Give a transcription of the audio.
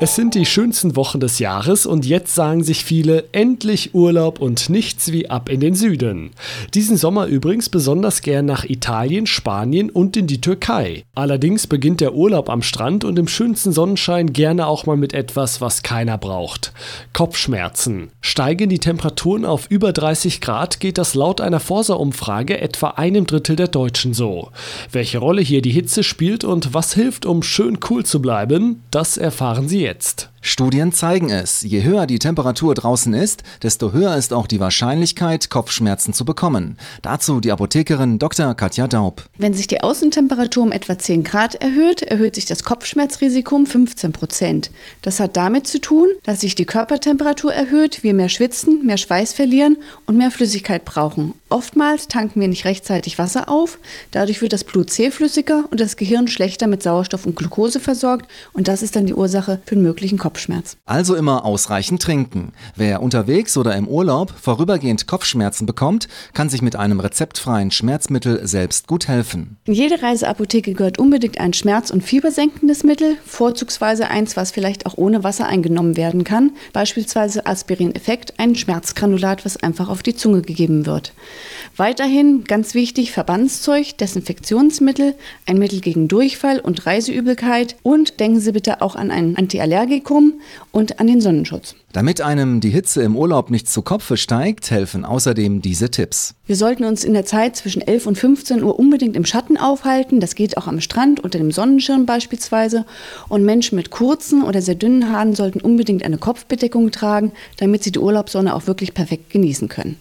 Es sind die schönsten Wochen des Jahres und jetzt sagen sich viele endlich Urlaub und nichts wie ab in den Süden. Diesen Sommer übrigens besonders gern nach Italien, Spanien und in die Türkei. Allerdings beginnt der Urlaub am Strand und im schönsten Sonnenschein gerne auch mal mit etwas, was keiner braucht. Kopfschmerzen. Steigen die Temperaturen auf über 30 Grad, geht das laut einer Forsa-Umfrage etwa einem Drittel der Deutschen so. Welche Rolle hier die Hitze spielt und was hilft, um schön cool zu bleiben, das erfahren Sie jetzt jetzt. Studien zeigen es. Je höher die Temperatur draußen ist, desto höher ist auch die Wahrscheinlichkeit, Kopfschmerzen zu bekommen. Dazu die Apothekerin Dr. Katja Daub. Wenn sich die Außentemperatur um etwa 10 Grad erhöht, erhöht sich das Kopfschmerzrisiko um 15 Prozent. Das hat damit zu tun, dass sich die Körpertemperatur erhöht, wir mehr schwitzen, mehr Schweiß verlieren und mehr Flüssigkeit brauchen. Oftmals tanken wir nicht rechtzeitig Wasser auf, dadurch wird das Blut zähflüssiger und das Gehirn schlechter mit Sauerstoff und Glucose versorgt und das ist dann die Ursache für einen möglichen Kopfschmerz. Also immer ausreichend trinken. Wer unterwegs oder im Urlaub vorübergehend Kopfschmerzen bekommt, kann sich mit einem rezeptfreien Schmerzmittel selbst gut helfen. In jede Reiseapotheke gehört unbedingt ein schmerz- und fiebersenkendes Mittel, vorzugsweise eins, was vielleicht auch ohne Wasser eingenommen werden kann, beispielsweise Aspirin-Effekt, ein Schmerzgranulat, was einfach auf die Zunge gegeben wird. Weiterhin ganz wichtig Verbandszeug, Desinfektionsmittel, ein Mittel gegen Durchfall und Reiseübelkeit und denken Sie bitte auch an ein Antiallergikum und an den Sonnenschutz. Damit einem die Hitze im Urlaub nicht zu Kopfe steigt, helfen außerdem diese Tipps. Wir sollten uns in der Zeit zwischen 11 und 15 Uhr unbedingt im Schatten aufhalten. Das geht auch am Strand unter dem Sonnenschirm beispielsweise. Und Menschen mit kurzen oder sehr dünnen Haaren sollten unbedingt eine Kopfbedeckung tragen, damit sie die Urlaubssonne auch wirklich perfekt genießen können.